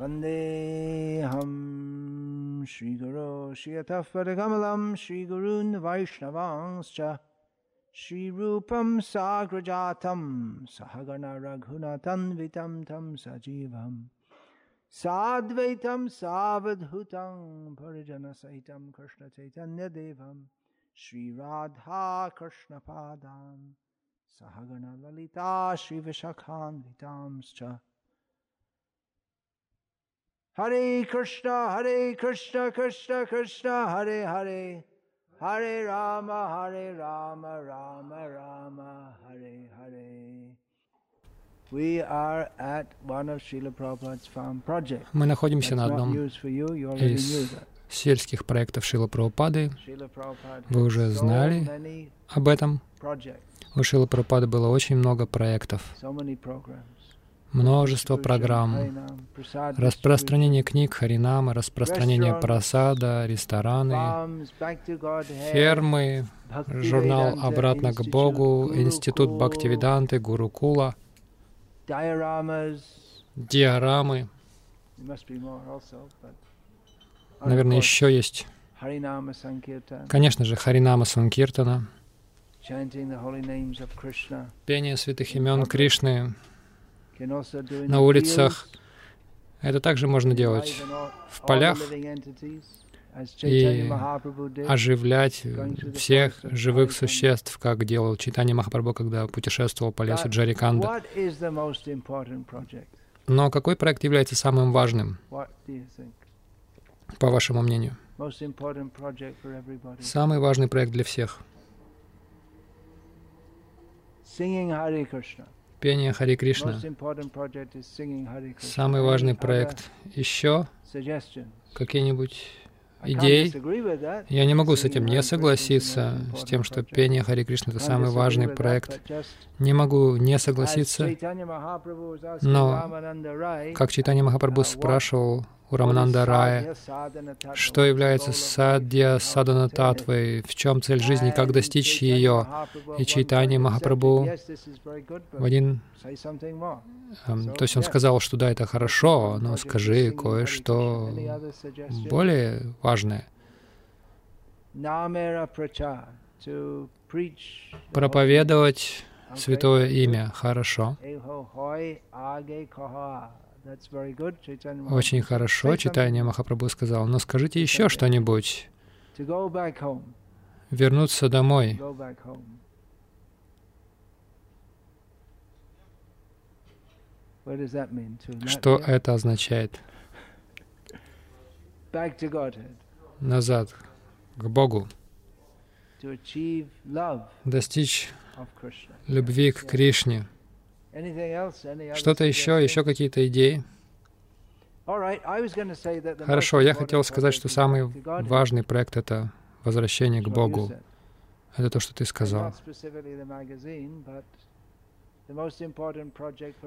वंदे हम श्रीगुरो श्रियतःपदकमलं श्रीगुरून् वैष्णवांश्च, श्रीरूपं साग्रजातं सहगणरघुनतन्वितं तं सजीवम् साद्वैतं सावधूतं भरजनसहितं कृष्णचैतन्यदेवं श्रीराधाकृष्णपादां सहगणललिता श्रीविशखान्वितांश्च। Hare Krishna Hare Krishna Krishna Krishna Hare Hare Hare Rama Hare Rama Rama Rama Hare Hare We are at one of Srila Prabhupada's farm projects. Мы находимся на одном из сельских проектов Шила Прабхупады. Вы уже знали об этом. У Шила Прабхупады было очень много проектов. Множество программ, распространение книг Харинамы, распространение просада, рестораны, фермы, журнал «Обратно к Богу», Институт Бхактивиданты, Гурукула, диорамы. Наверное, еще есть. Конечно же, Харинама Санкиртана, пение святых имен Кришны на улицах. Это также можно делать в полях и оживлять всех живых существ, как делал Читани Махапрабху, когда путешествовал по лесу Джариканда. Но какой проект является самым важным, по вашему мнению? Самый важный проект для всех. Пение Хари Кришна. Самый важный проект. Еще какие-нибудь идей? Я не могу с этим не согласиться, с тем, что пение Хари Кришна — это самый важный проект. Не могу не согласиться, Но, как Читани Махапрабху спрашивал у Рамананда Рая, что является садья садана татвой, в чем цель жизни, как достичь ее. И Чайтанья Махапрабху В один, эм, то есть он сказал, что да, это хорошо, но скажи кое-что более важное. Проповедовать святое имя хорошо. Очень хорошо, читание Махапрабху сказал, но скажите еще что-нибудь. Вернуться домой. Что это означает? Назад, к Богу. Достичь любви к Кришне. Что-то еще, еще какие-то идеи? Хорошо, я хотел сказать, что самый важный проект — это возвращение к Богу. Это то, что ты сказал.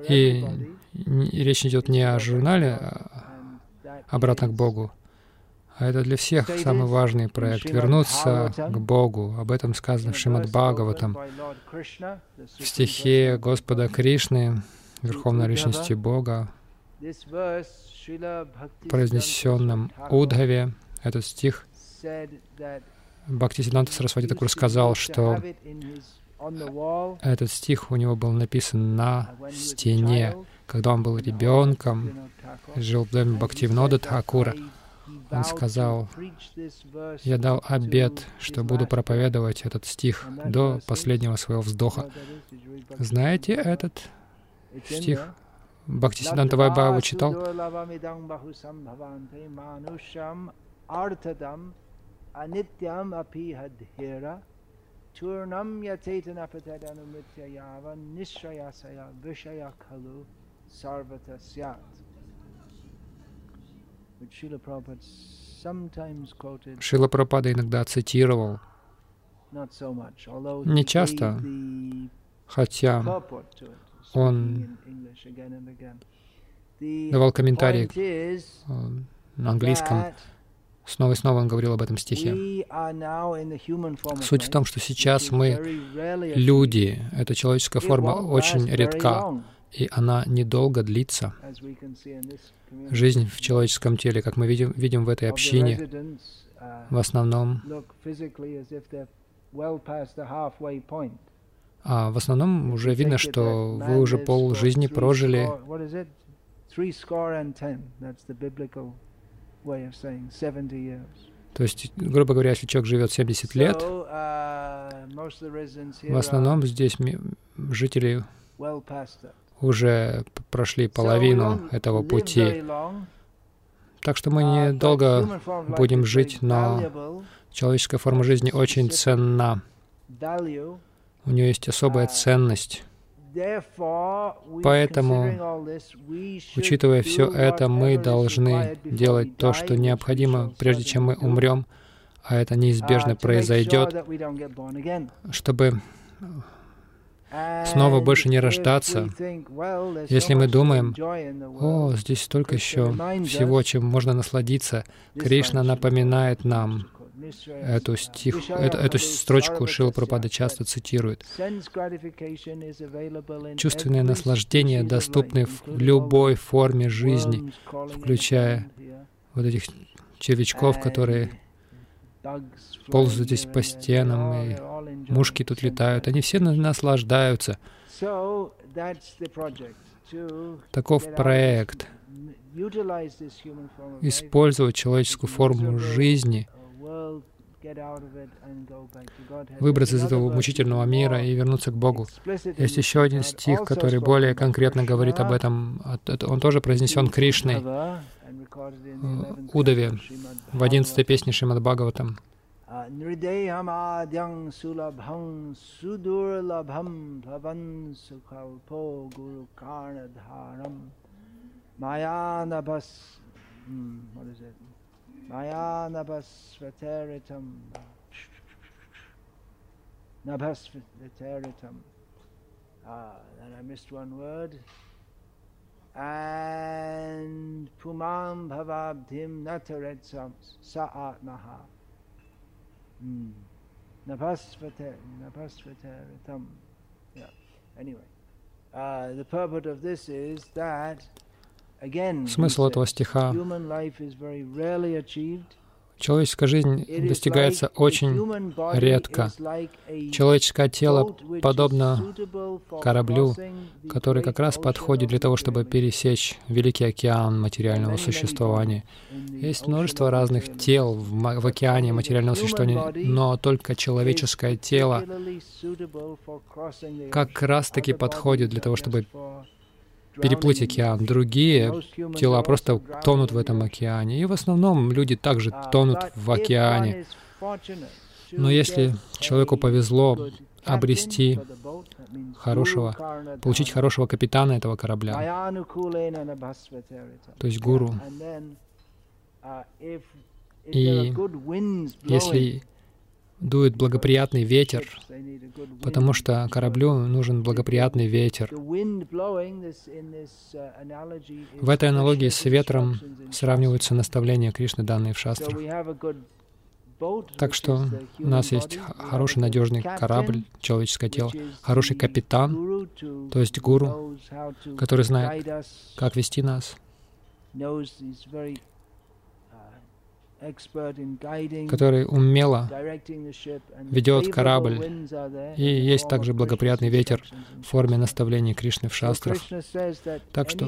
И, и речь идет не о журнале а «Обратно к Богу», а это для всех самый важный проект — вернуться к Богу. Об этом сказано в Шримад Бхагаватам, в стихе Господа Кришны, Верховной Личности Бога, произнесенном Удхаве. Этот стих Бхактисиданта Сарасвати Такур сказал, что этот стих у него был написан на стене, когда он был ребенком, жил в доме Бхактивинода Тхакура. Он сказал, «Я дал обет, что буду проповедовать этот стих до последнего своего вздоха». Знаете этот стих? Бхактисиданта Вайбхава читал? Quoted, Шила Прабхупада иногда цитировал, Не часто. хотя он давал комментарии на английском. Снова и снова он говорил об этом стихе. Суть в том, что сейчас мы люди. Эта человеческая форма очень редка. И она недолго длится. Жизнь в человеческом теле, как мы видим, видим в этой общине, в основном а в основном уже видно, что вы уже пол жизни прожили. То есть, грубо говоря, если человек живет 70 лет, в основном здесь жители уже прошли половину этого пути. Так что мы недолго будем жить, но человеческая форма жизни очень ценна. У нее есть особая ценность. Поэтому, учитывая все это, мы должны делать то, что необходимо, прежде чем мы умрем, а это неизбежно произойдет, чтобы снова больше не рождаться. Если мы думаем, о, здесь столько еще всего, чем можно насладиться, Кришна напоминает нам, Эту, стих, эту, эту строчку Шила Пропада часто цитирует. Чувственное наслаждение доступны в любой форме жизни, включая вот этих червячков, которые ползают здесь по стенам, и мушки тут летают. Они все наслаждаются. Таков проект — использовать человеческую форму жизни — выбраться из этого мучительного мира и вернуться к Богу. Есть еще один стих, который более конкретно говорит об этом. Он тоже произнесен Кришной в Удаве, в одиннадцатой песне Шримад Бхагаватам. Nrideyamadyang sulabham sudurlabham plavan sukalpo guru karnadharam. Mayanabhas hmm, what is it? Mayanabhasvateritam Nabhasvateritam Ah, then I missed one word. And pumam bhavabdhim nataretsam saat atmaha. Nabhasvateritam. Yeah. Anyway, uh, the purport of this is that Смысл этого стиха Человеческая жизнь достигается очень редко. Человеческое тело подобно кораблю, который как раз подходит для того, чтобы пересечь Великий океан материального существования. Есть множество разных тел в, в океане материального существования, но только человеческое тело как раз-таки подходит для того, чтобы переплыть океан. Другие тела просто тонут в этом океане. И в основном люди также тонут в океане. Но если человеку повезло обрести хорошего, получить хорошего капитана этого корабля, то есть гуру, и если дует благоприятный ветер, потому что кораблю нужен благоприятный ветер. В этой аналогии с ветром сравниваются наставления Кришны, данные в шастрах. Так что у нас есть хороший надежный корабль, человеческое тело, хороший капитан, то есть гуру, который знает, как вести нас, который умело ведет корабль. И есть также благоприятный ветер в форме наставлений Кришны в шастрах. Так что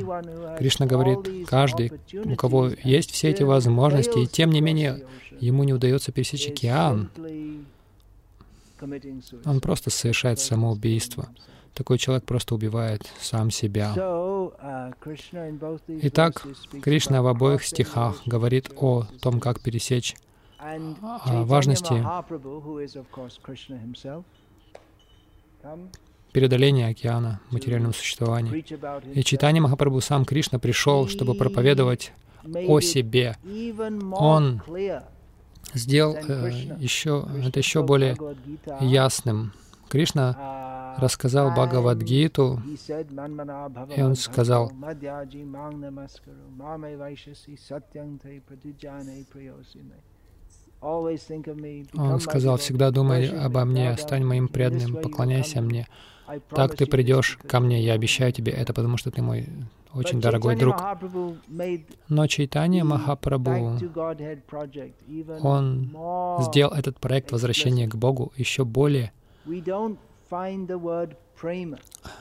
Кришна говорит, каждый, у кого есть все эти возможности, и тем не менее ему не удается пересечь океан, он просто совершает самоубийство. Такой человек просто убивает сам себя. Итак, Кришна в обоих стихах говорит о том, как пересечь о важности преодоления океана материального существования. И читание Махапрабху сам Кришна пришел, чтобы проповедовать о себе. Он сделал э, еще, это еще более ясным. Кришна рассказал Бхагавадгиту, и он сказал, Он сказал, всегда думай обо мне, стань моим преданным, поклоняйся мне. Так ты придешь ко мне, я обещаю тебе это, потому что ты мой очень дорогой друг. Но Чайтанья Махапрабху, он сделал этот проект возвращения к Богу еще более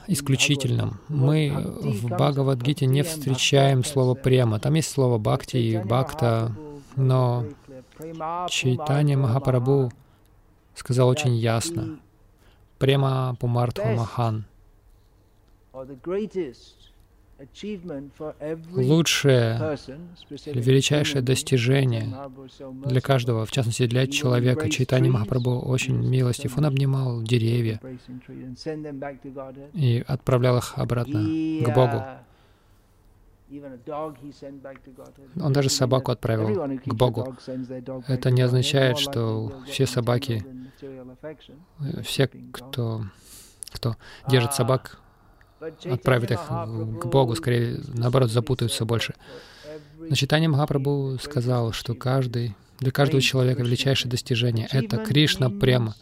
исключительным. Мы в Бхагавадгите не встречаем слово «према». Там есть слово «бхакти» и «бхакта», но Чайтанья Махапрабху сказал очень ясно «према пумартха махан» лучшее или величайшее достижение для каждого, в частности для человека. Чайтани Махапрабху очень милостив. Он обнимал деревья и отправлял их обратно к Богу. Он даже собаку отправил к Богу. Это не означает, что все собаки, все, кто, кто держит собак, отправит их к Богу, скорее, наоборот, запутаются больше. Но Читание Махапрабху сказал, что каждый, для каждого человека величайшее достижение — это Кришна према.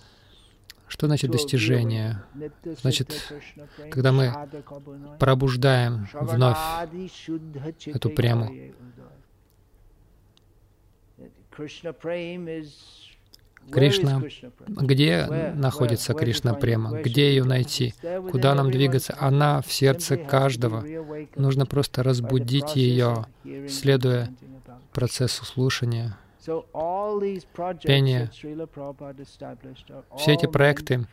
Что значит достижение? Значит, когда мы пробуждаем вновь эту прему. Кришна, где находится Кришна Према? Где ее найти? Куда нам двигаться? Она в сердце каждого. Нужно просто разбудить ее, следуя процессу слушания, пения. Все эти проекты,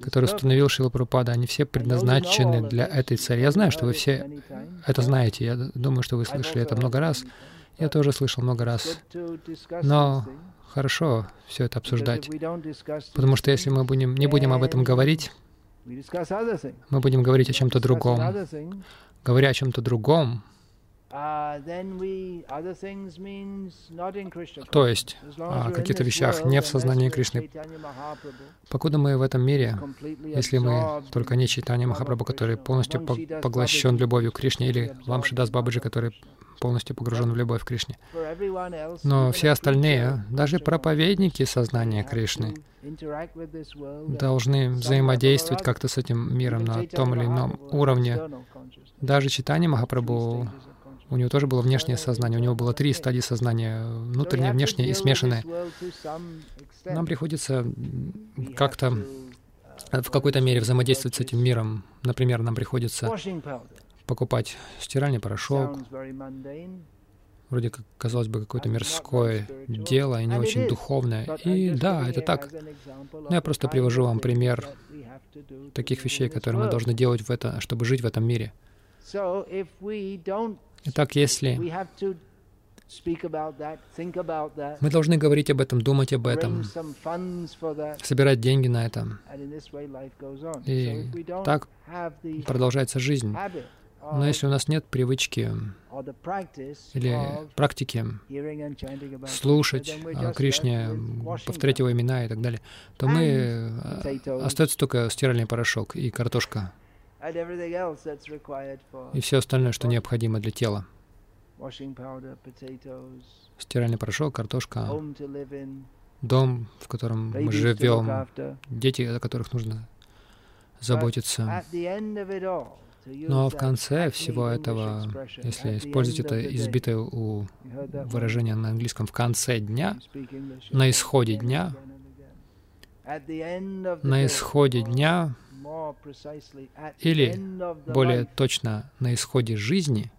которые установил Шила Прабхупада, они все предназначены для этой цели. Я знаю, что вы все это знаете. Я думаю, что вы слышали это много раз. Я тоже слышал много раз. Но хорошо все это обсуждать, потому что если мы будем, не будем об этом говорить, мы будем говорить о чем-то другом. Говоря о чем-то другом, то есть о каких-то вещах не в сознании Кришны. Покуда мы в этом мире, если мы только не Чайтанья Махапрабху, который полностью поглощен любовью к Кришне, или Ламшидас Бабаджи, который полностью погружен в любовь к Кришне. Но все остальные, даже проповедники сознания Кришны, должны взаимодействовать как-то с этим миром на том или ином уровне. Даже читание Махапрабху у него тоже было внешнее сознание. У него было три стадии сознания — внутреннее, внешнее и смешанное. Нам приходится как-то в какой-то мере взаимодействовать с этим миром. Например, нам приходится покупать стиральный порошок. Вроде как, казалось бы, какое-то мирское дело и не очень духовное. И да, это так. Но я просто привожу вам пример таких вещей, которые мы должны делать, в это, чтобы жить в этом мире. Итак, если мы должны говорить об этом, думать об этом, собирать деньги на это. И так продолжается жизнь. Но если у нас нет привычки или практики слушать о Кришне, повторять его имена и так далее, то мы э, остается только стиральный порошок и картошка и все остальное, что необходимо для тела. Стиральный порошок, картошка, дом, в котором мы живем, дети, о которых нужно заботиться. Но в конце всего этого, если использовать это избитое у выражение на английском «в конце дня», на исходе дня, на исходе дня или, более точно, на исходе жизни,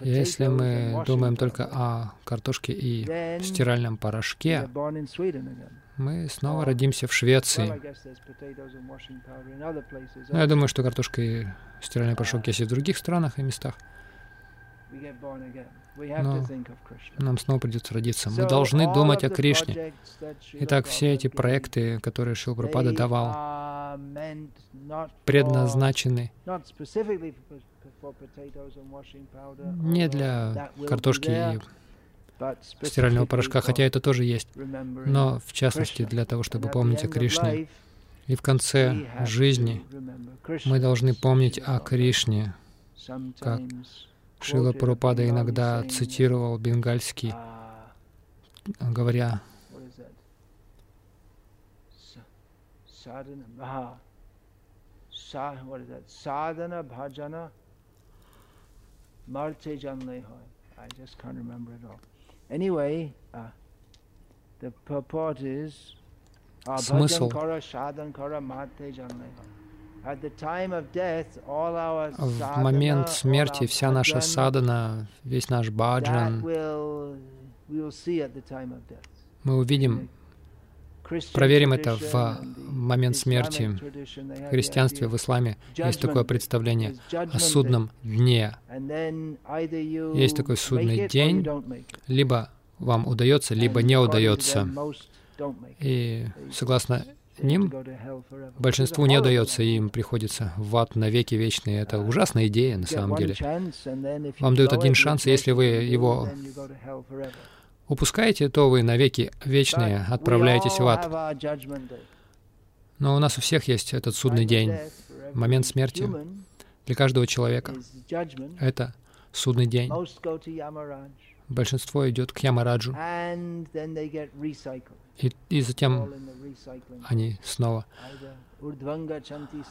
если мы думаем только о картошке и стиральном порошке, мы снова родимся в Швеции. Но я думаю, что картошка и стиральный порошок есть и в других странах и местах. Но нам снова придется родиться. Мы должны думать о Кришне. Итак, все эти проекты, которые Шил давал, предназначены не для картошки и стирального порошка, хотя это тоже есть, но в частности для того, чтобы помнить о Кришне. И в конце жизни мы должны помнить о Кришне, как Шила Прабхупада иногда цитировал бенгальский говоря? Sadhana bhajana marte janle hoy. I just can't remember it. Anyway, uh, the purport is uh, Смысл. в момент смерти вся наша садана, весь наш баджан, мы увидим, проверим это в момент смерти. В христианстве, в исламе есть такое представление о судном дне. Есть такой судный день, либо вам удается, либо не удается. И согласно ним, большинству не удается, и им приходится в ад навеки вечные. Это ужасная идея на самом деле. Вам дают один шанс, и если вы его упускаете, то вы навеки вечные отправляетесь в ад. Но у нас у всех есть этот судный день. Момент смерти для каждого человека. Это судный день. Большинство идет к Ямараджу, и, и затем они снова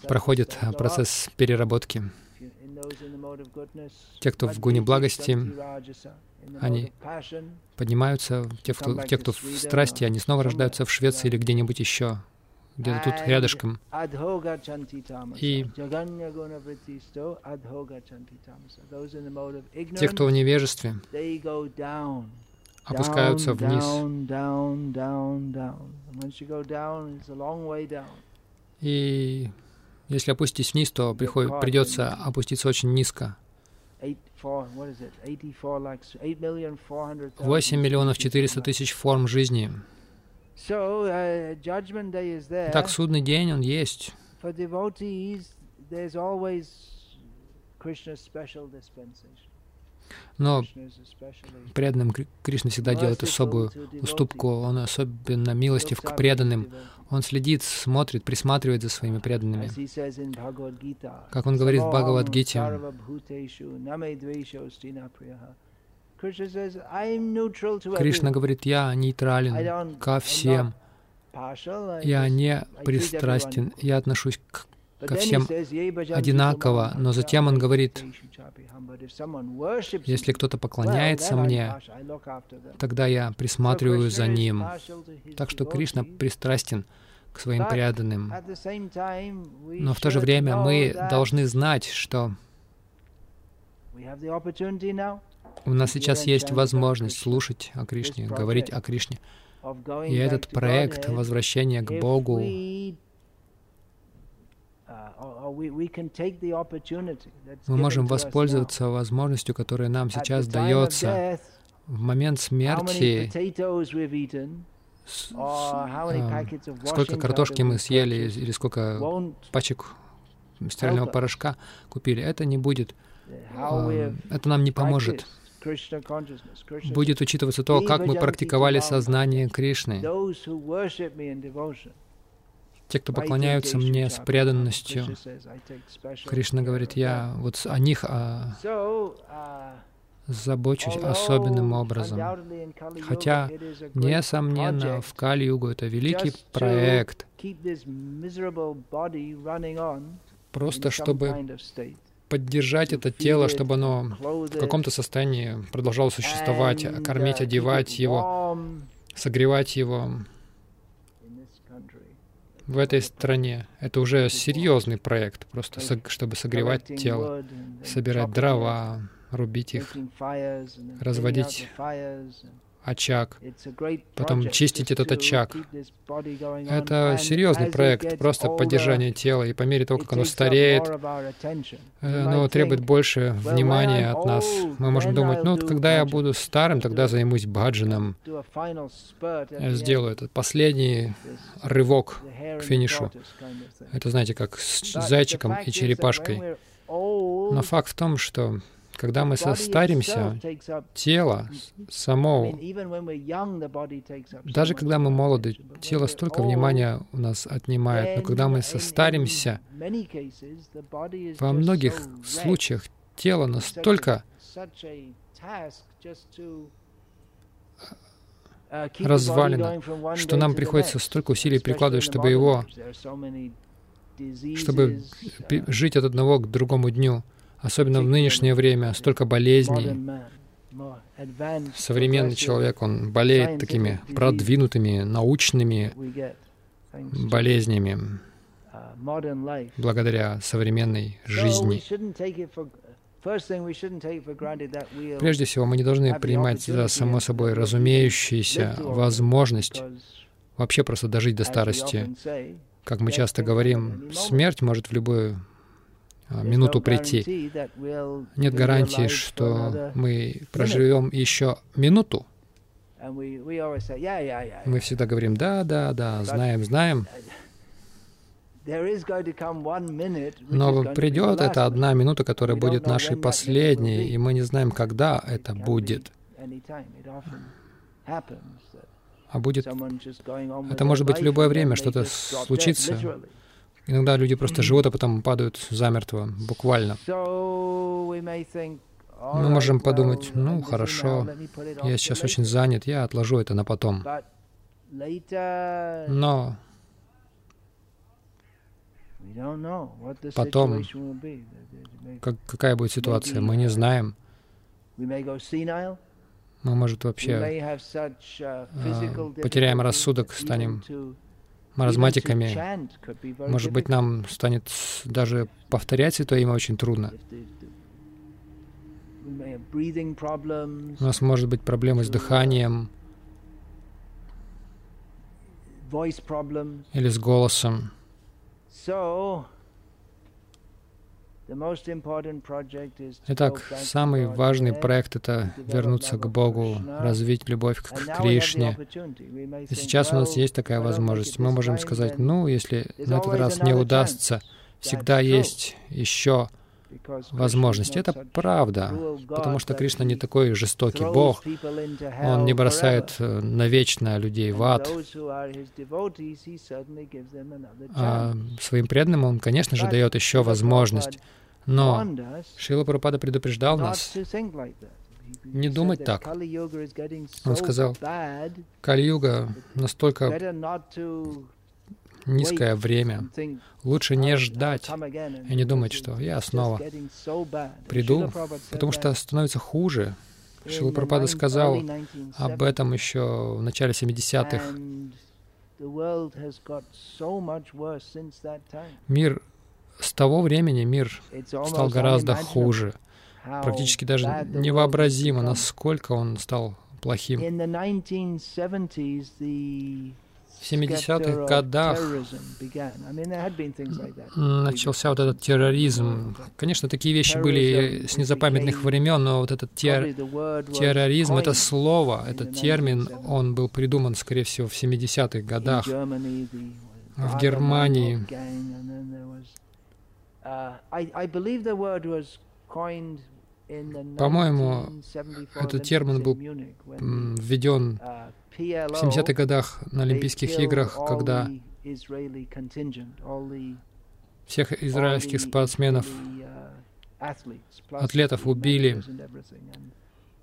проходят процесс переработки. Те, кто в гуне благости, они поднимаются, те, кто, те, кто в страсти, они снова рождаются в Швеции или где-нибудь еще, где-то тут рядышком. И- Те, кто в невежестве, опускаются вниз. И если опуститесь вниз, то приходит, придется опуститься очень низко. Eight, four, what is it? 84 lakhs, 8 million 400 8 миллионов 400 тысяч форм жизни. Uh. Так, судный день, он есть. For devotees, there's always Krishna's special dispensation. Но преданным Кри- Кришна всегда делает особую уступку. Он особенно милостив к преданным. Он следит, смотрит, присматривает за своими преданными. Как он говорит в "Samoham Бхагавад-гите, sarvabhuteshu name dvesho stina priyaha." Krishna says, I'm neutral to Кришна говорит, я нейтрален ко всем. Я не пристрастен, я отношусь к ко всем says, "Ye bhajanti одинаково, но затем он говорит, teshu chapiham." But if someone worships если кто-то поклоняется мне, тогда я присматриваю за ним. Так что Кришна пристрастен к своим преданным. Но в то же время мы должны знать, что у нас сейчас есть возможность слушать о Кришне, говорить о Кришне. И этот проект возвращения к Богу, we, uh, or- or we- we can take the opportunity that's мы можем воспользоваться возможностью, которая нам сейчас дается. В момент смерти, с- of сколько картошки мы съели или сколько пачек стирального порошка купили, это не будет, эм, это нам не поможет. Будет учитываться то, как мы практиковали сознание Кришны. Те, кто поклоняются мне с преданностью, Кришна говорит, я вот о них а, uh, забочусь особенным образом. Хотя, Несомненно, в Кали-югу это великий проект, просто чтобы поддержать это тело, чтобы оно в каком-то состоянии продолжало существовать, кормить, uh, одевать его, согревать его. В этой стране. Это уже серьезный проект, просто чтобы согревать тело, собирать дрова, рубить их, разводить очаг. Потом чистить этот очаг. Это серьезный проект, просто поддержание тела. И по мере того, как оно стареет, э, оно требует больше внимания от нас. Мы можем думать, ну вот когда я буду старым, тогда займусь баджаном. the сделаю этот последний рывок. к финишу. Это, знаете, как с зайчиком и черепашкой. Но факт в том, что когда мы состаримся, тело само, даже когда мы молоды, тело столько внимания у нас отнимает. Но когда мы состаримся, во многих случаях тело настолько to развалено, что нам приходится столько усилий прикладывать, чтобы его, чтобы жить от одного к другому дню, особенно в нынешнее время, столько болезней. Современный человек, он болеет такими продвинутыми научными болезнями благодаря современной жизни. Прежде всего, мы не должны принимать за само собой разумеющуюся возможность вообще просто дожить до старости. Как мы часто говорим, смерть может в любую минуту прийти. Нет гарантии, что мы проживем еще минуту. Мы всегда говорим, да, да, да, знаем, знаем. Но придет эта одна минута, которая будет нашей последней, и мы не знаем, когда это будет. А будет... Это может быть в любое время, что-то случится. Иногда люди просто живут, а потом падают замертво, буквально. Мы можем подумать, ну, хорошо, я сейчас очень занят, я отложу это на потом. Но Потом, как, какая будет ситуация, мы не знаем. Мы, может, вообще uh, потеряем рассудок, станем маразматиками. Может быть, нам станет даже повторять Святое Имя очень трудно. У нас может быть проблемы с дыханием или с голосом. Итак, самый важный проект — это вернуться к Богу, развить любовь к Кришне. И сейчас у нас есть такая возможность. Мы можем сказать, ну, если на этот раз не удастся, всегда есть еще возможности. Это правда, потому что Кришна не такой жестокий Бог. Он не бросает э, навечно людей в ад. А своим преданным Он, конечно же, дает еще возможность. Но Шила Прабхупада предупреждал нас не думать так. Он сказал, Кали-юга настолько низкое время. Лучше не ждать и не думать, что я снова приду, потому что становится хуже. Шила Пропада сказал об этом еще в начале 70-х. Мир с того времени мир стал гораздо хуже. Практически даже невообразимо, насколько он стал плохим. В 70-х годах начался вот этот терроризм. Конечно, такие вещи были с незапамятных времен, но вот этот тер... терроризм, это слово, этот термин, он был придуман, скорее всего, в 70-х годах в Германии. По-моему, этот термин был введен в 70-х годах на Олимпийских играх, когда всех израильских спортсменов, атлетов убили,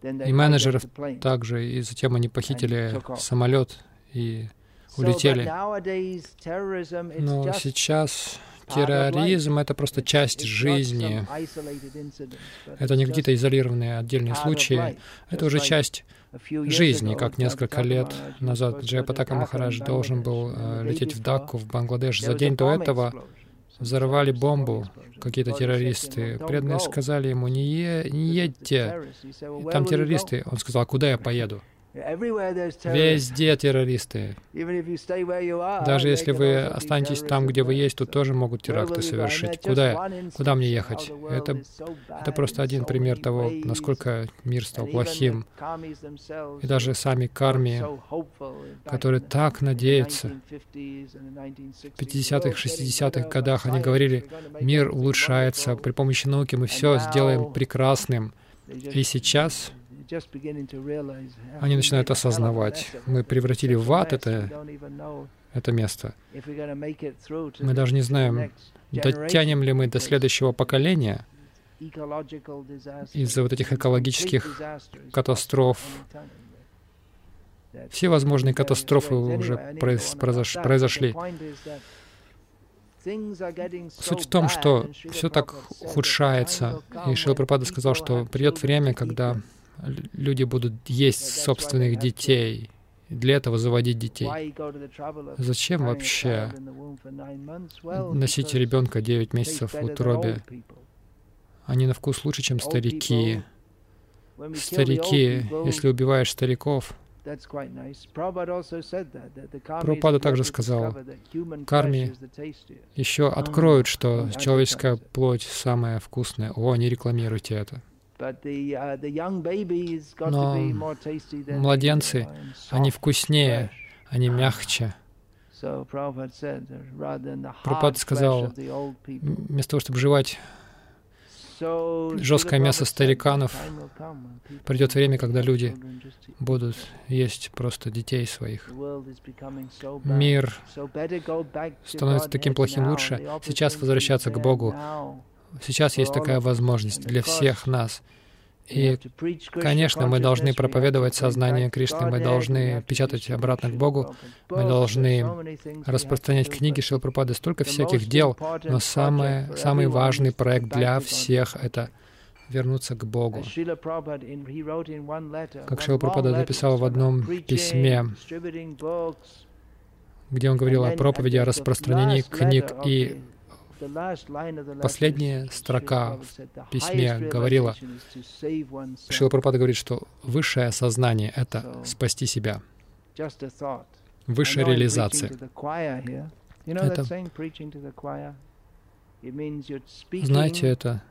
и менеджеров также, и затем они похитили самолет и улетели. Но сейчас терроризм — это просто часть жизни. Это не какие-то изолированные отдельные случаи. Это уже часть жизни, как несколько лет назад Джайпатака Махарадж должен был э, лететь в Дакку, в Бангладеш. За день до этого взорвали бомбу какие-то террористы. Преданные сказали ему, не, е не едьте, там террористы. Он сказал, «А куда я поеду? Везде террористы. Даже если вы останетесь там, где вы есть, тут тоже могут теракты совершить. Куда, куда мне ехать? Это, это просто один пример того, насколько мир стал плохим. И даже сами карми, которые так надеются, в 50-х, 60-х годах они говорили, мир улучшается, при помощи науки мы все сделаем прекрасным. И сейчас они начинают осознавать, мы превратили в ад это, это место. Мы даже не знаем, дотянем ли мы до следующего поколения из-за вот этих экологических катастроф. Все возможные катастрофы уже произошли. Суть в том, что все так ухудшается, и Шилапрапада сказал, что придет время, когда люди будут есть собственных детей, для этого заводить детей. Зачем вообще носить ребенка 9 месяцев в утробе? Они на вкус лучше, чем старики. Старики, если убиваешь стариков, Прабхупада также сказал, карми еще откроют, что человеческая плоть самая вкусная. О, не рекламируйте это. Но младенцы, они вкуснее, они мягче. Прабхупада сказал, вместо того, чтобы жевать жесткое мясо стариканов. Придет время, когда люди будут есть просто детей своих. Мир становится таким плохим лучше. Сейчас возвращаться к Богу. Сейчас есть такая возможность для всех нас. И, конечно, мы должны проповедовать сознание Кришны, мы должны печатать обратно к Богу, мы должны распространять книги Шилпрапады, столько всяких дел, но самое, самый важный проект для всех — это вернуться к Богу. Как Шилпрапада написал в одном письме, где он говорил о проповеди, о распространении книг и Последняя строка в письме говорила, Шила Прабхупада говорит, что высшее сознание — это спасти себя. Высшая реализация. Это, знаете, это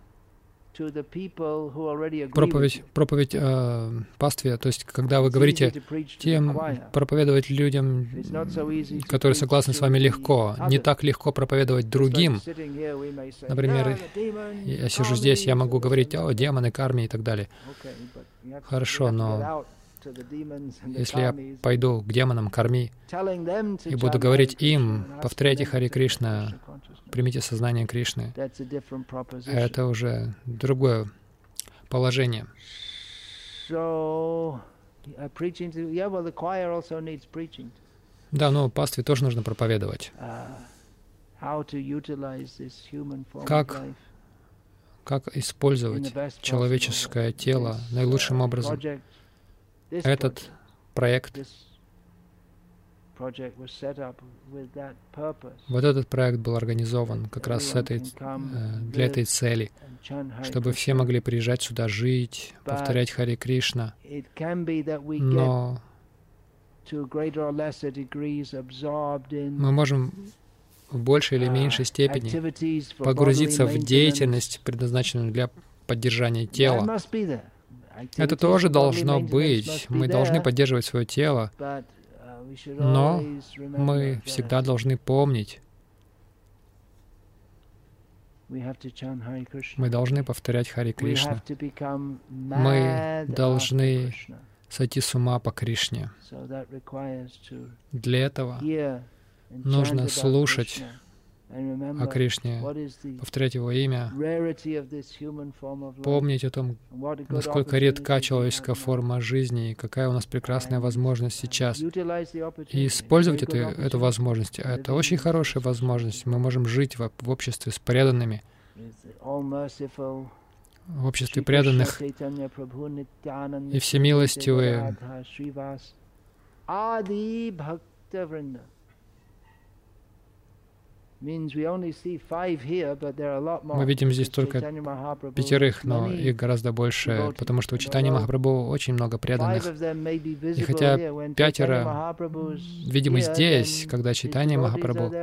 проповедь, проповедь э, пастве, то есть когда вы говорите тем проповедовать людям, которые согласны с вами легко, не так легко проповедовать другим. Например, я сижу здесь, я могу говорить, о, демоны, карми и так далее. Хорошо, но если я пойду к демонам, корми, и буду говорить им, повторяйте Хари Кришна, примите сознание Кришны, это уже другое положение. Да, но пастве тоже нужно проповедовать. Как, как использовать человеческое тело наилучшим образом? Этот проект, вот этот проект был организован как раз с этой, э, для этой цели, чтобы все могли приезжать сюда жить, повторять Хари Кришна. Но мы можем в большей или меньшей степени погрузиться в деятельность, предназначенную для поддержания тела. Это тоже должно быть. Мы должны поддерживать свое тело, но мы всегда должны помнить, мы должны повторять Хари Кришна. Мы должны сойти с ума по Кришне. Для этого нужно слушать о Кришне, повторять Его имя, помнить о том, насколько редка человеческая форма жизни и какая у нас прекрасная возможность сейчас. И использовать эту, эту возможность. Это очень хорошая возможность. Мы можем жить в, в обществе с преданными, в обществе преданных и всемилостивые мы видим здесь только пятерых, но их гораздо больше, потому что у Читани Махапрабху очень много преданных. И хотя пятеро видимы здесь, когда Читани Махапрабху,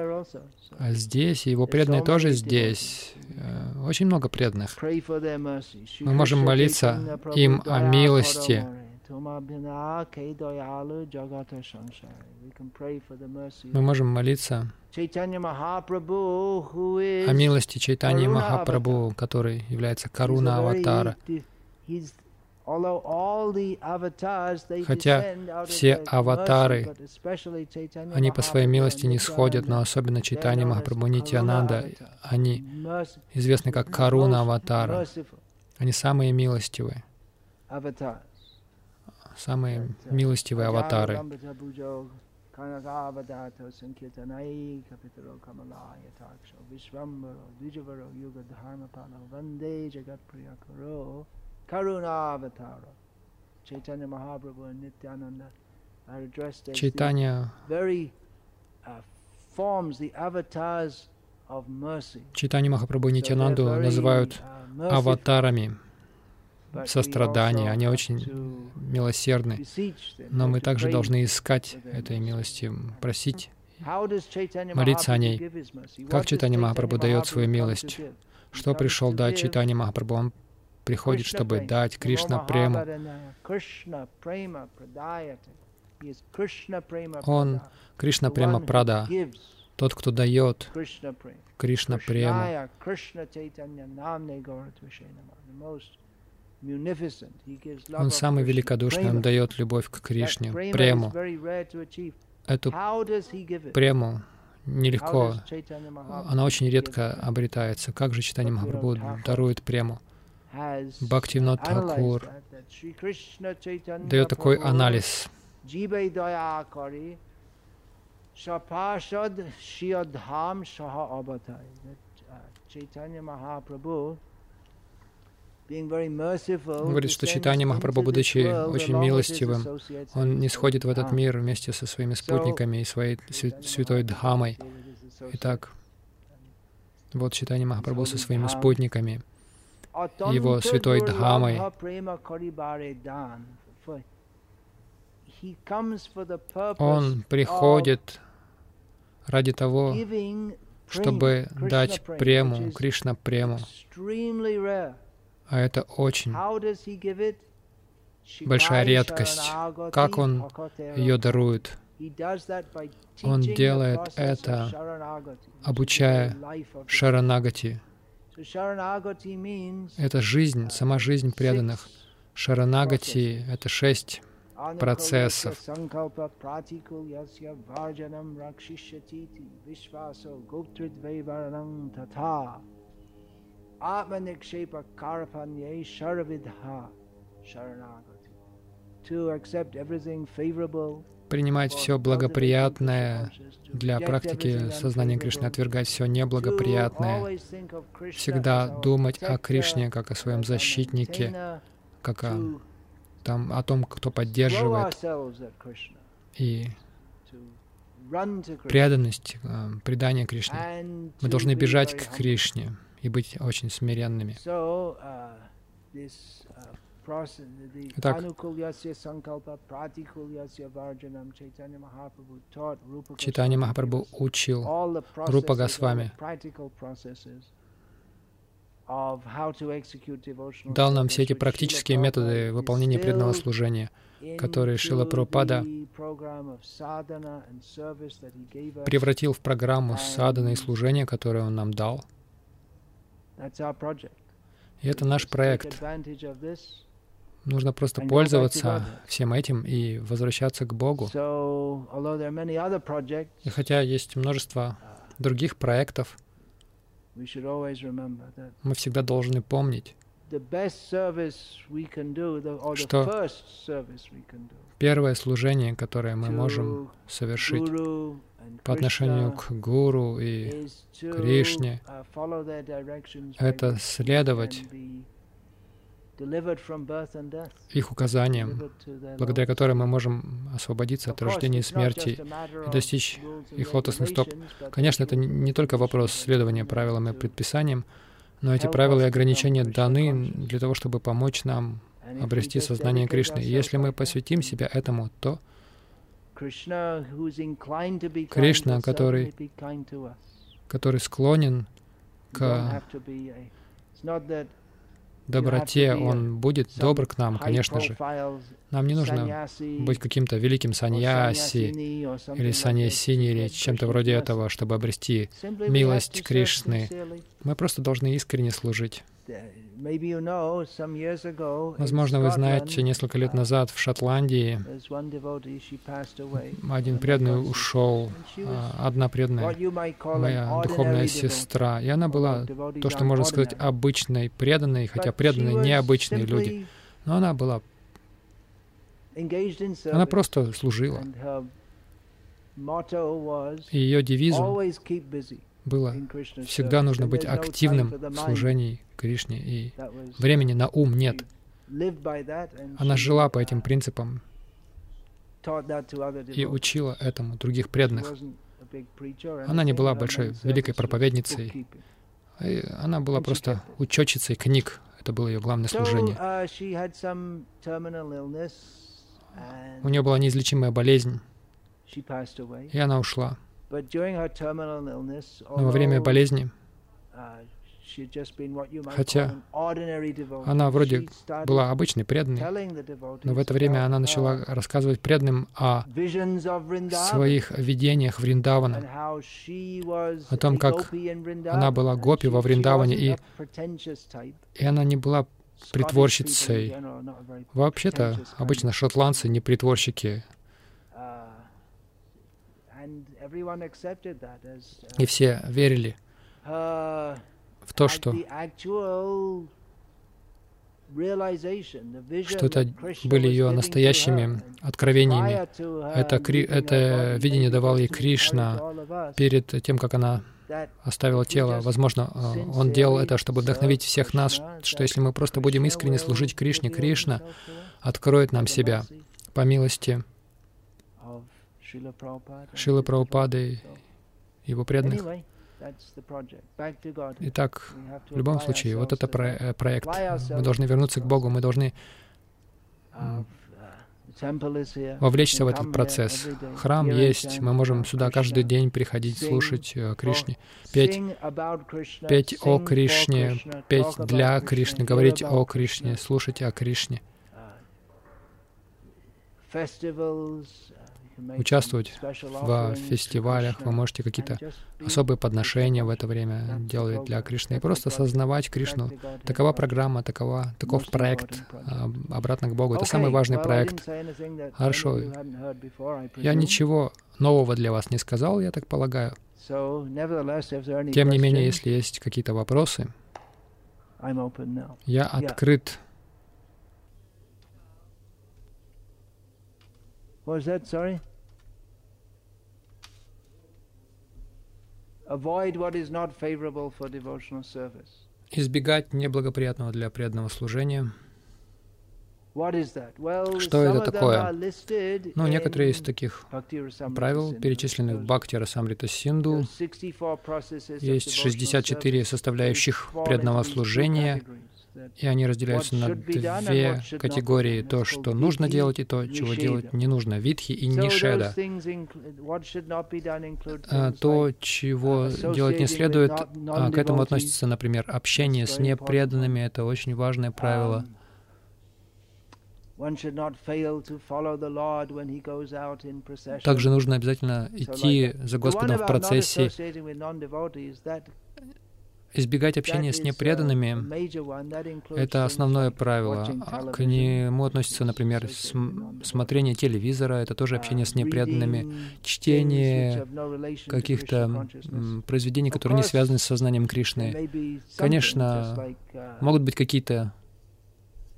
а здесь, и его преданные тоже здесь, э, очень много преданных. Мы можем молиться им о милости, мы можем молиться о милости Чайтани Махапрабху, который является Каруна Аватара. Хотя все аватары, они по своей милости не сходят, но особенно Чайтани Махапрабху Нитянанда, они известны как Каруна Аватара. Они самые милостивые самые милостивые аватары. Uh, mercy. читание Махапрабху и Нитянанду называют uh, аватарами сострадания. Они очень милосердны. Но мы также должны искать этой милости, просить. Молиться о ней. Как Chaitanya Махапрабху дает свою милость? Что пришел дать give Читание Махапрабху? Он приходит, чтобы дать Кришна прему. Он. Кришна према Прада, тот, кто дает. Кришна прему. Он самый великодушный, Он дает любовь к Кришне, прему. Эту прему нелегко, она очень редко обретается. Как же Читание Махапрабху дарует прему? Бхактивинод Chaitanya дает такой анализ. Jive daya Говорит, что Читание Махапрабху, будучи очень милостивым, Он не сходит в этот мир вместе со своими спутниками и своей свя- святой Дхамой. Итак, вот Читание Махапрабху со своими спутниками. его святой Дхамой. Он приходит ради того, чтобы дать прему, Кришна прему. А это очень большая редкость. Как он ее дарует, Он делает это, обучая Шаранагати. Это жизнь, сама жизнь преданных. Шаранагати — это шесть процессов. Атманикшепа карпанье шаравидха шаранагати. To accept everything favorable Принимать все благоприятное для практики сознания Кришны, отвергать все неблагоприятное, всегда думать о Кришне как о своем защитнике, как о, там, о том, кто поддерживает, и преданность, э, предание Кришне. Мы должны бежать к Кришне и быть очень смиренными. Итак, Читание Махапрабху учил Рупа Госвами, дал нам все эти практические методы выполнения преданного служения, которые Шила Прабхупада превратил в программу садхана и служения, которую Он нам дал. И это наш проект. Нужно просто пользоваться всем этим и возвращаться к Богу. И хотя есть множество других проектов, мы всегда должны помнить, что первое служение, которое мы можем совершить по отношению к Гуру и Кришне, это следовать их указаниям, благодаря которым мы можем освободиться от рождения и смерти и достичь их лотосных стоп. Конечно, это не только вопрос следования правилам и предписаниям, но эти правила и ограничения даны для того, чтобы помочь нам обрести сознание Кришны. И если мы посвятим себя этому, то Кришна, который, который склонен к доброте, Он будет добр к нам, конечно же. Нам не нужно быть каким-то великим саньяси или саньясини или чем-то вроде этого, чтобы обрести милость Кришны. Мы просто должны искренне служить. Возможно, вы знаете, несколько лет назад в Шотландии один преданный ушел, одна преданная, моя духовная сестра, и она была то, что можно сказать, обычной преданной, хотя преданные необычные люди, но она была Она просто служила. И ее девизом было всегда нужно быть активным в служении Кришне, и времени на ум нет. Она жила по этим принципам и учила этому других преданных. Она не была большой, великой проповедницей. Она была просто учетчицей книг. Это было ее главное служение. У нее была неизлечимая болезнь, и она ушла. Но во время болезни, хотя она вроде была обычной преданной, но в это время она начала рассказывать преданным о своих видениях Вриндавана, о том, как она была гопи во Вриндаване, и, и она не была притворщицей. Вообще-то, обычно шотландцы не притворщики. И все верили в то, что что это были ее настоящими откровениями. Это, это видение давал ей Кришна перед тем, как она оставила тело. Возможно, э, он делал это, чтобы вдохновить всех нас, что если мы просто будем искренне служить Кришне, Кришна откроет нам себя по милости Шилы Прабхупады, его преданных. Итак, в любом случае, вот это про э, проект. Мы должны вернуться к Богу, мы должны вовлечься в этот процесс. Храм есть, мы можем сюда каждый день приходить, слушать э, Кришне, петь, петь о Кришне, петь для Кришны, говорить о Кришне, слушать о Кришне участвовать в фестивалях, вы можете какие-то особые подношения в это время делать для Кришны и просто осознавать Кришну. Такова программа, такова, таков проект а, обратно к Богу. Это самый важный проект. Хорошо. Я ничего нового для вас не сказал, я так полагаю. Тем не менее, если есть какие-то вопросы, я открыт What was that? Sorry? Avoid what is not favorable for devotional service. Избегать неблагоприятного для преданного служения. Что это такое? Ну, некоторые из таких правил перечислены в Бхакти Расамрита Синду. Есть 64 составляющих преданного служения, и они разделяются на две категории. То, что нужно делать, и то, чего делать не нужно. Витхи и нишеда. А, то, чего делать не следует, а, к этому относится, например, общение с непреданными. Это очень важное правило. Также нужно обязательно идти за Господом в процессе Избегать общения с непреданными — это основное правило. К нему относится, например, смотрение телевизора, это тоже общение с непреданными, чтение каких-то произведений, которые не связаны с сознанием Кришны. Конечно, могут быть какие-то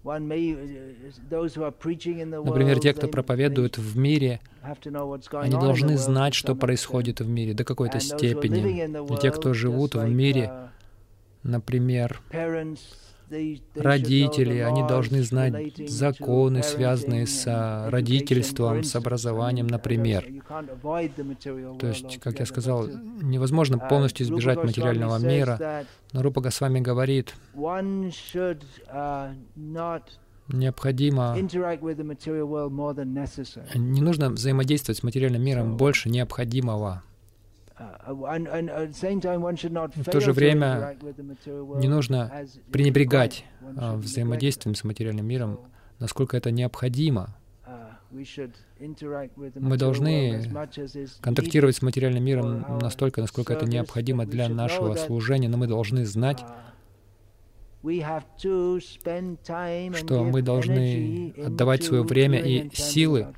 Например, те, кто проповедует в мире, они должны знать, что происходит в мире до какой-то степени. И те, кто живут в мире, Например, родители, они должны знать законы, связанные с родительством, с образованием, например. То есть, как я сказал, невозможно полностью избежать материального мира, но Рупа Госвами говорит, необходимо... Не нужно взаимодействовать с материальным миром больше необходимого. В то же время не нужно пренебрегать а, взаимодействием с материальным миром, насколько это необходимо. Мы должны контактировать с материальным миром настолько, насколько это необходимо для нашего служения, но мы должны знать, что мы должны отдавать свое время и силы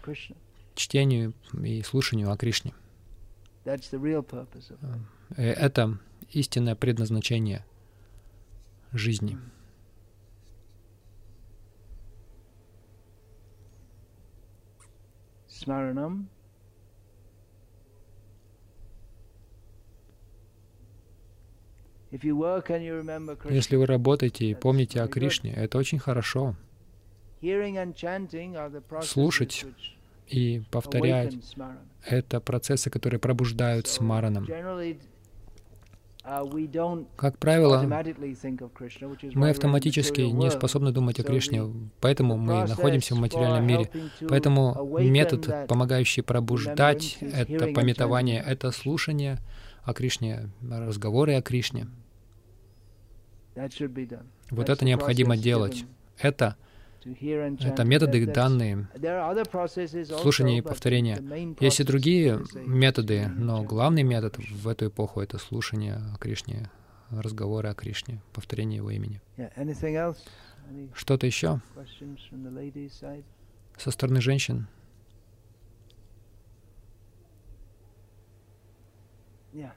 чтению и слушанию о Кришне. Э, это истинное предназначение жизни. Smaranam. Если вы работаете и помните о Кришне, это очень хорошо. Слушать и повторять — это процессы, которые пробуждают смараном. Как правило, мы автоматически не способны думать о Кришне, поэтому мы находимся в материальном мире. Поэтому метод, помогающий пробуждать это пометование, это слушание о Кришне, разговоры о Кришне. Вот это необходимо делать. Это это методы, данные, слушание и повторение. Есть и другие методы, но главный метод в эту эпоху — это слушание о Кришне, разговоры о Кришне, повторение Его имени. Что-то еще? Со стороны женщин? Yeah.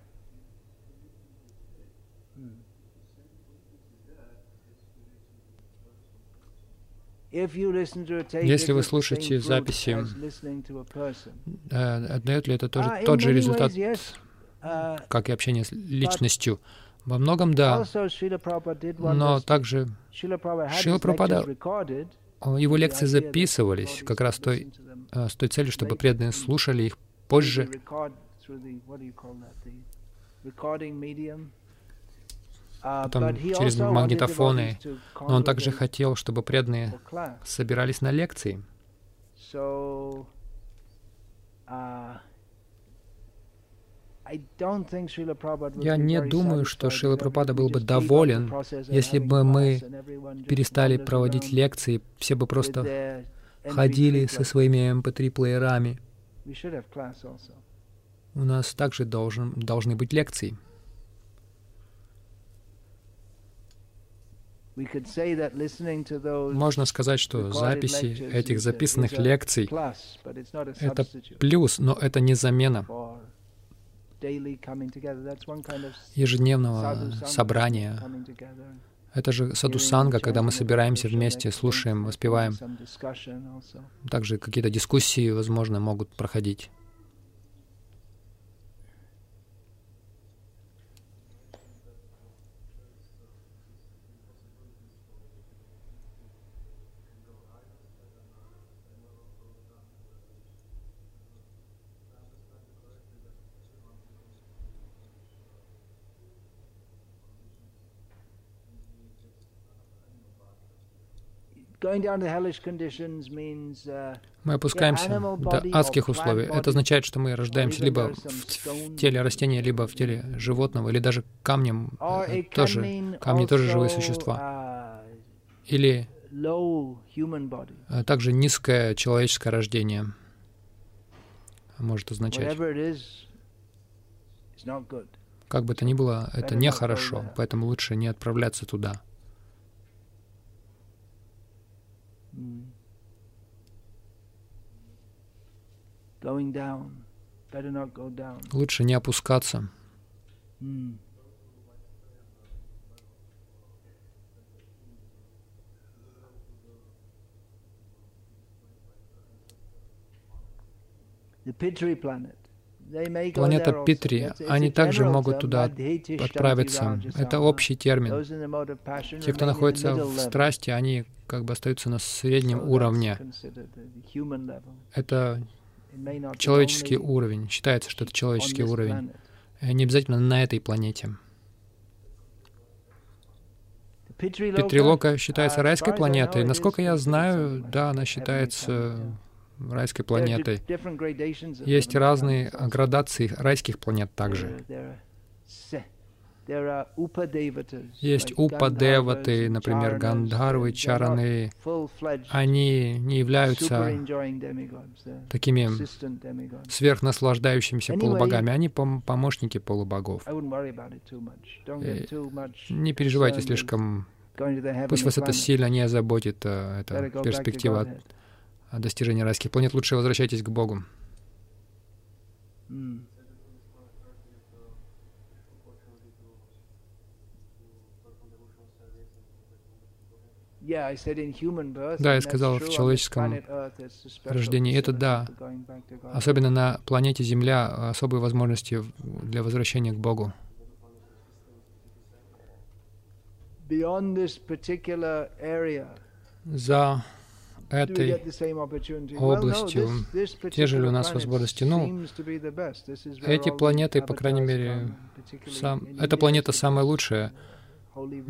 Если вы слушаете записи, э, отдает ли это тоже Ah, тот же результат, как и общение с личностью? Во многом да, но также Шила Прабхупада, его лекции записывались как раз той, э, с той целью, чтобы преданные слушали их позже, потом через магнитофоны. Но он также хотел, чтобы преданные собирались на лекции. Я не думаю, что Шила Прабхупада был бы доволен, если бы мы перестали проводить лекции, все бы просто ходили со своими MP3-плеерами. У нас также должен, должны быть лекции. Можно сказать, что записи этих записанных лекций — это плюс, но это не замена ежедневного собрания. Это же садусанга, когда мы собираемся вместе, слушаем, воспеваем. Также какие-то дискуссии, возможно, могут проходить. Мы опускаемся до адских условий. Это означает, что мы рождаемся либо в теле растения, либо в теле животного, или даже камнем. э, Тоже, камни тоже живые существа. uh, Или э, также низкое человеческое рождение может означать. Как бы то ни было, это нехорошо, поэтому лучше не отправляться туда. Лучше не опускаться. Mm. Планета Питри, они также могут туда отправиться. Это общий термин. Те, кто находится в страсти, они как бы остаются на среднем уровне. Это человеческий уровень. Считается, что это человеческий уровень. И Не обязательно на этой планете. Петрилока считается райской планетой. Насколько я знаю, да, она считается райской планетой. Есть разные градации райских планет также. Есть упадеваты, например, гандхарвы, чараны. Они не являются такими сверхнаслаждающимися полубогами. Они пом- помощники полубогов. Э, Не переживайте слишком. Пусть вас это сильно не озаботит, э, эта перспектива достижении райских планет. Лучше возвращайтесь к Богу. Mm. Да, я сказал, в человеческом рождении. Это да. Особенно на планете Земля особые возможности для возвращения к Богу. За этой областью, те же ли у нас возможности? Ну, эти планеты, по крайней мере, сам, эта планета самая лучшая.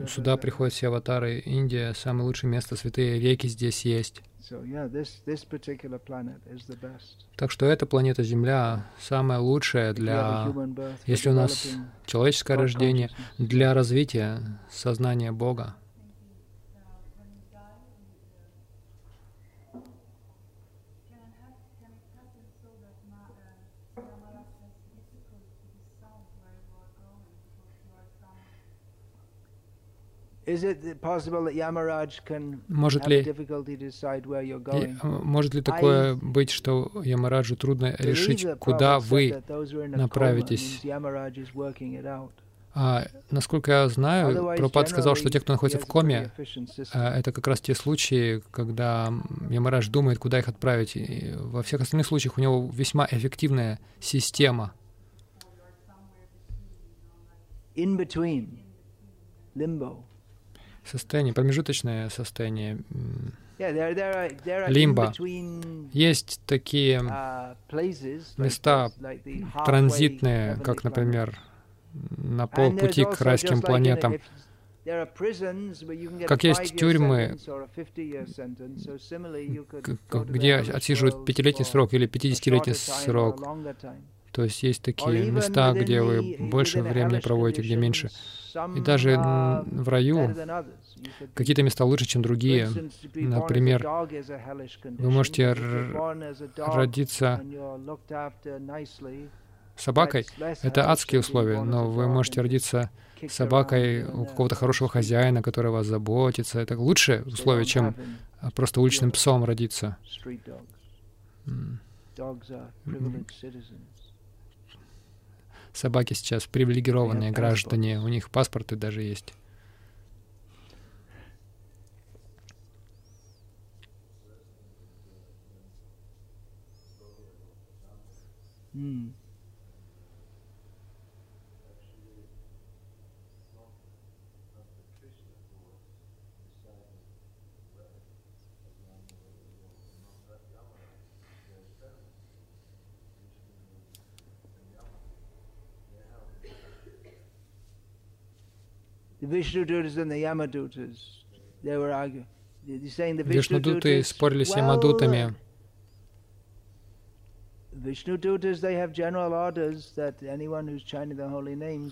Сюда приходят все аватары. Индия — самое лучшее место, святые реки здесь есть. Так что эта планета Земля самая лучшая для, если у нас человеческое рождение, для развития сознания Бога. Может ли, может ли такое быть, что Ямараджу трудно решить, куда вы направитесь? А, насколько я знаю, Пропад сказал, что те, кто находится в коме, а, это как раз те случаи, когда Ямарадж думает, куда их отправить. И во всех остальных случаях у него весьма эффективная система. In between, limbo состояние, промежуточное состояние лимба. Есть такие uh, места транзитные, как, например, на полпути к райским планетам. Как есть тюрьмы, где отсиживают пятилетний срок или пятидесятилетний срок. То есть есть такие места, где вы больше времени проводите, где меньше. И даже uh, в раю какие-то места лучше, чем другие. Например, вы можете родиться собакой. Это адские условия, но вы можете родиться собакой у какого-то хорошего хозяина, который вас заботится. Это лучшее условие, чем просто уличным псом родиться. Собаки сейчас привилегированные граждане, у них паспорты даже есть. Mm. Вишнудуты спорили с Ямадутами.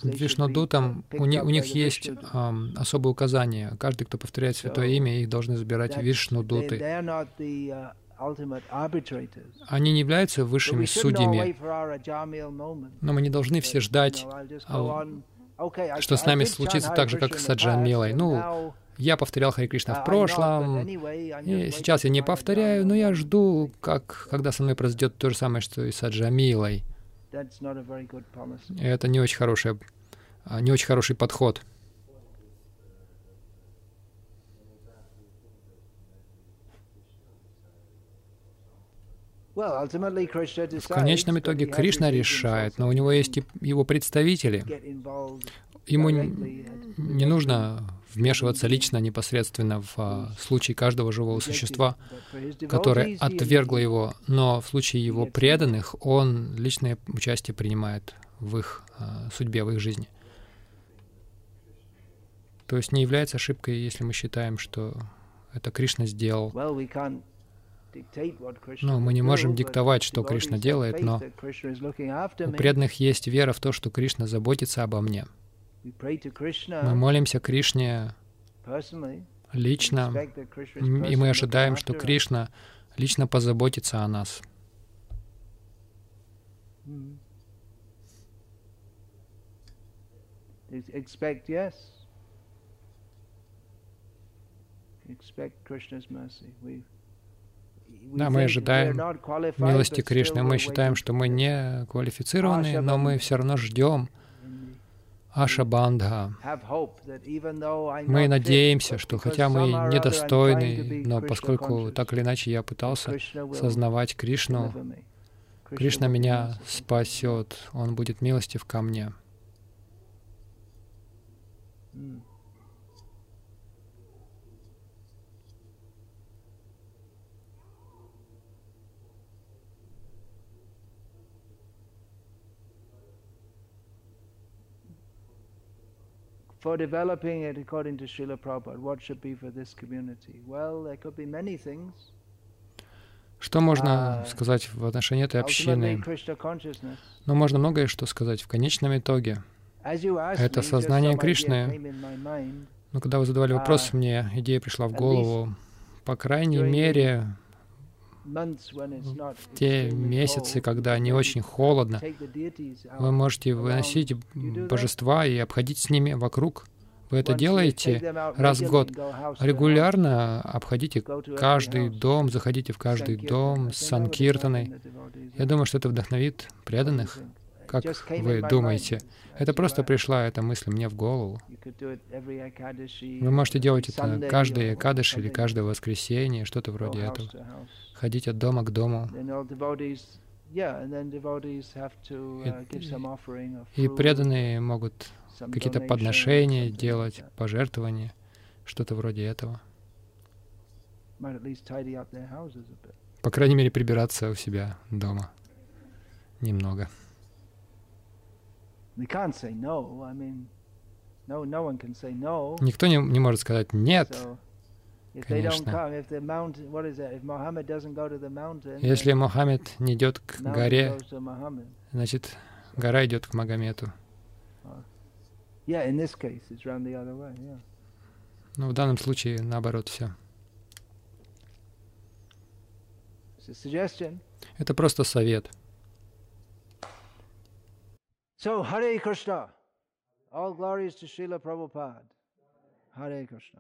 Вишнудутам у, у них есть um, особые указания. Каждый, кто повторяет святое имя, их должны забирать Вишнудуты. Uh, Они не являются высшими судьями, но мы не должны все ждать что с нами случится так же, как с Аджамилой. Ну, я повторял Хари Кришна в прошлом, и сейчас я не повторяю, но я жду, как, когда со мной произойдет то же самое, что и с Аджамилой. Это не очень хороший, а, не очень хороший подход. В конечном итоге Кришна решает, но у него есть и его представители. Ему не нужно вмешиваться лично, непосредственно в а, случай каждого живого существа, которое отвергло его, но в случае его преданных он личное участие принимает в их а, судьбе, в их жизни. То есть не является ошибкой, если мы считаем, что это Кришна сделал. Ну, мы не можем диктовать, что Кришна делает, но у преданных есть вера в то, что Кришна заботится обо мне. Мы молимся Кришне лично, и мы ожидаем, что Кришна лично позаботится о нас. Expect Krishna's mercy. We да, мы ожидаем милости Кришны. Мы считаем, что мы не квалифицированы, но мы все равно ждем Аша Бандха. Мы надеемся, что хотя мы недостойны, но поскольку так или иначе я пытался сознавать Кришну, Кришна меня спасет, Он будет милостив ко мне. For developing it according to Srila Prabhupada, what should be for this community? Well, there could be many things. Что можно сказать в отношении этой общины? Но можно многое что сказать в конечном итоге. Это сознание Кришны. Но когда вы задавали вопрос, мне идея пришла в голову. По крайней мере, те месяцы, когда не очень холодно, вы можете выносить божества и обходить с ними вокруг. Вы это делаете раз в год. Регулярно обходите каждый дом, заходите в каждый дом с Санкиртаной. Я думаю, что это вдохновит преданных. Как вы думаете? Это просто пришла эта мысль мне в голову. Вы можете делать это каждый Экадыш или каждое воскресенье, что-то вроде этого. Ходить от дома к дому. И, и преданные могут какие-то подношения делать, пожертвования, что-то вроде этого. По крайней мере, прибираться у себя дома немного. Никто не, не может сказать «нет». Конечно. Если Мухаммед не идет к горе, значит, гора идет к Магомету. Ну, в данном случае наоборот все. Это просто совет. So, Hare Krishna. All glories to Srila Prabhupada. Hare Krishna.